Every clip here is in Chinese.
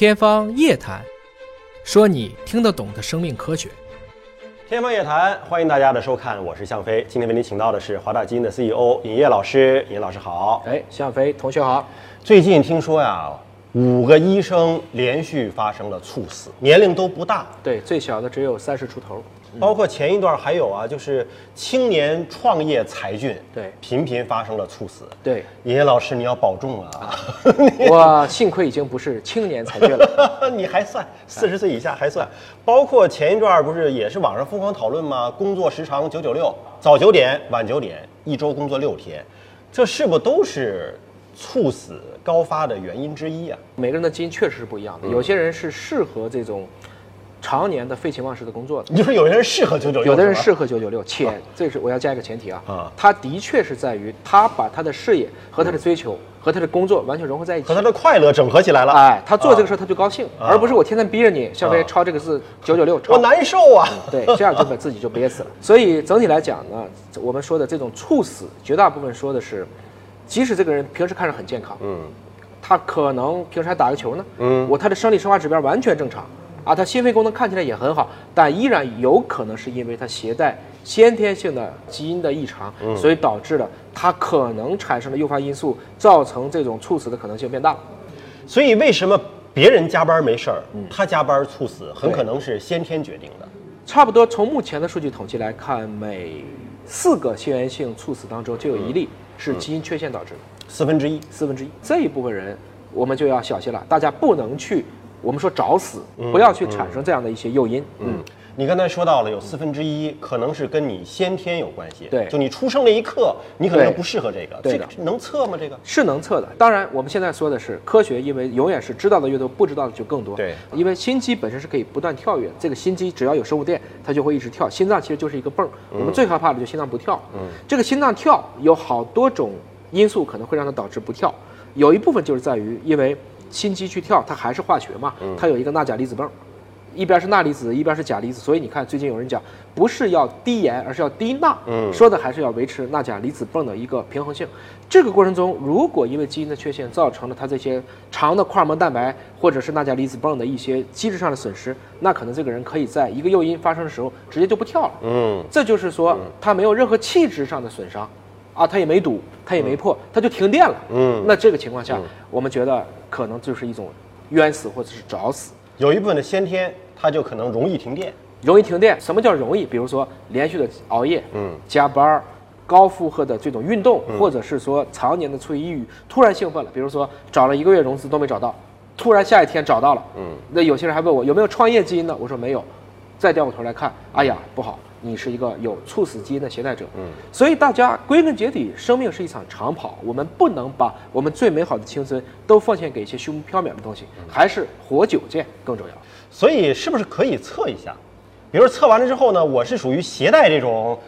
天方夜谭，说你听得懂的生命科学。天方夜谭，欢迎大家的收看，我是向飞。今天为您请到的是华大基因的 CEO 尹烨老师，尹老师好。哎，向飞同学好。最近听说呀，五个医生连续发生了猝死，年龄都不大，对，最小的只有三十出头。包括前一段还有啊，就是青年创业才俊，对，频频发生了猝死。对，尹烨老师你要保重啊！我幸亏已经不是青年才俊了，你还算四十岁以下还算。包括前一段不是也是网上疯狂讨论吗？工作时长九九六，早九点晚九点，一周工作六天，这是不都是猝死高发的原因之一啊？每个人的基因确实是不一样的，有些人是适合这种。常年的废寝忘食的工作的，你说有些人适合九九六，有的人适合九九六，且这是我要加一个前提啊，啊，他的确是在于他把他的事业和他的追求和他的工作完全融合在一起，和他的快乐整合起来了，哎，他做这个事儿他就高兴，而不是我天天逼着你，小飞抄这个字九九六，我难受啊，对，这样就把自己就憋死了。所以整体来讲呢，我们说的这种猝死，绝大部分说的是，即使这个人平时看着很健康，嗯，他可能平时还打个球呢，嗯，我他的生理生化指标完全正常。啊，他心肺功能看起来也很好，但依然有可能是因为他携带先天性的基因的异常，所以导致了他可能产生的诱发因素，造成这种猝死的可能性变大。所以为什么别人加班没事儿，他加班猝死，很可能是先天决定的。差不多从目前的数据统计来看，每四个心源性猝死当中就有一例是基因缺陷导致的，四分之一，四分之一。这一部分人我们就要小心了，大家不能去。我们说找死，不要去产生这样的一些诱因。嗯，你刚才说到了有四分之一可能是跟你先天有关系。对，就你出生那一刻，你可能就不适合这个。对的，能测吗？这个是能测的。当然，我们现在说的是科学，因为永远是知道的越多，不知道的就更多。对，因为心肌本身是可以不断跳跃，这个心肌只要有生物电，它就会一直跳。心脏其实就是一个泵，我们最害怕的就心脏不跳。嗯，这个心脏跳有好多种因素可能会让它导致不跳，有一部分就是在于因为。心肌去跳，它还是化学嘛？它有一个钠钾离子泵，一边是钠离子，一边是钾离子。所以你看，最近有人讲，不是要低盐，而是要低钠。嗯，说的还是要维持钠钾离子泵的一个平衡性。这个过程中，如果因为基因的缺陷造成了它这些长的块膜蛋白或者是钠钾离子泵的一些机制上的损失，那可能这个人可以在一个诱因发生的时候直接就不跳了。嗯，这就是说他没有任何气质上的损伤，啊，他也没堵，他也没破，他就停电了。嗯，那这个情况下，我们觉得。可能就是一种冤死或者是找死，有一部分的先天，它就可能容易停电，容易停电。什么叫容易？比如说连续的熬夜，嗯，加班，高负荷的这种运动，或者是说常年的处于抑郁，突然兴奋了，比如说找了一个月融资都没找到，突然下一天找到了，嗯，那有些人还问我有没有创业基因呢？我说没有，再掉过头来看，哎呀，不好。你是一个有猝死基因的携带者，嗯，所以大家归根结底，生命是一场长跑，我们不能把我们最美好的青春都奉献给一些虚无缥缈的东西，还是活久见更重要。所以，是不是可以测一下？比如测完了之后呢，我是属于携带这种。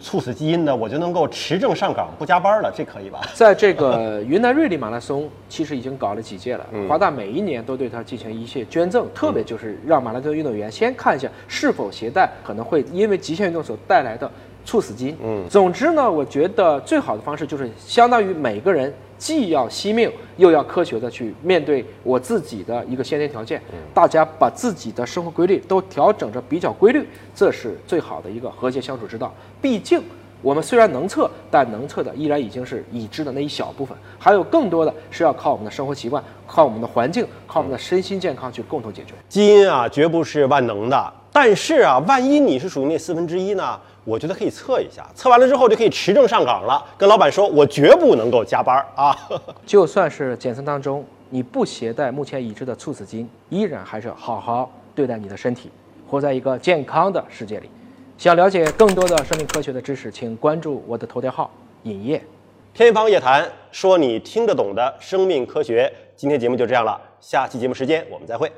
猝死基因呢，我就能够持证上岗不加班了，这可以吧？在这个云南瑞丽马拉松，其实已经搞了几届了。华大每一年都对它进行一些捐赠，特别就是让马拉松运动员先看一下是否携带可能会因为极限运动所带来的猝死基因。嗯，总之呢，我觉得最好的方式就是相当于每个人。既要惜命，又要科学的去面对我自己的一个先天条件。大家把自己的生活规律都调整着比较规律，这是最好的一个和谐相处之道。毕竟我们虽然能测，但能测的依然已经是已知的那一小部分，还有更多的是要靠我们的生活习惯、靠我们的环境、靠我们的身心健康去共同解决。基因啊，绝不是万能的，但是啊，万一你是属于那四分之一呢？我觉得可以测一下，测完了之后就可以持证上岗了。跟老板说，我绝不能够加班啊！就算是检测当中你不携带目前已知的猝死基因，依然还是要好好对待你的身体，活在一个健康的世界里。想了解更多的生命科学的知识，请关注我的头条号“尹烨”。天方夜谭，说你听得懂的生命科学。今天节目就这样了，下期节目时间我们再会。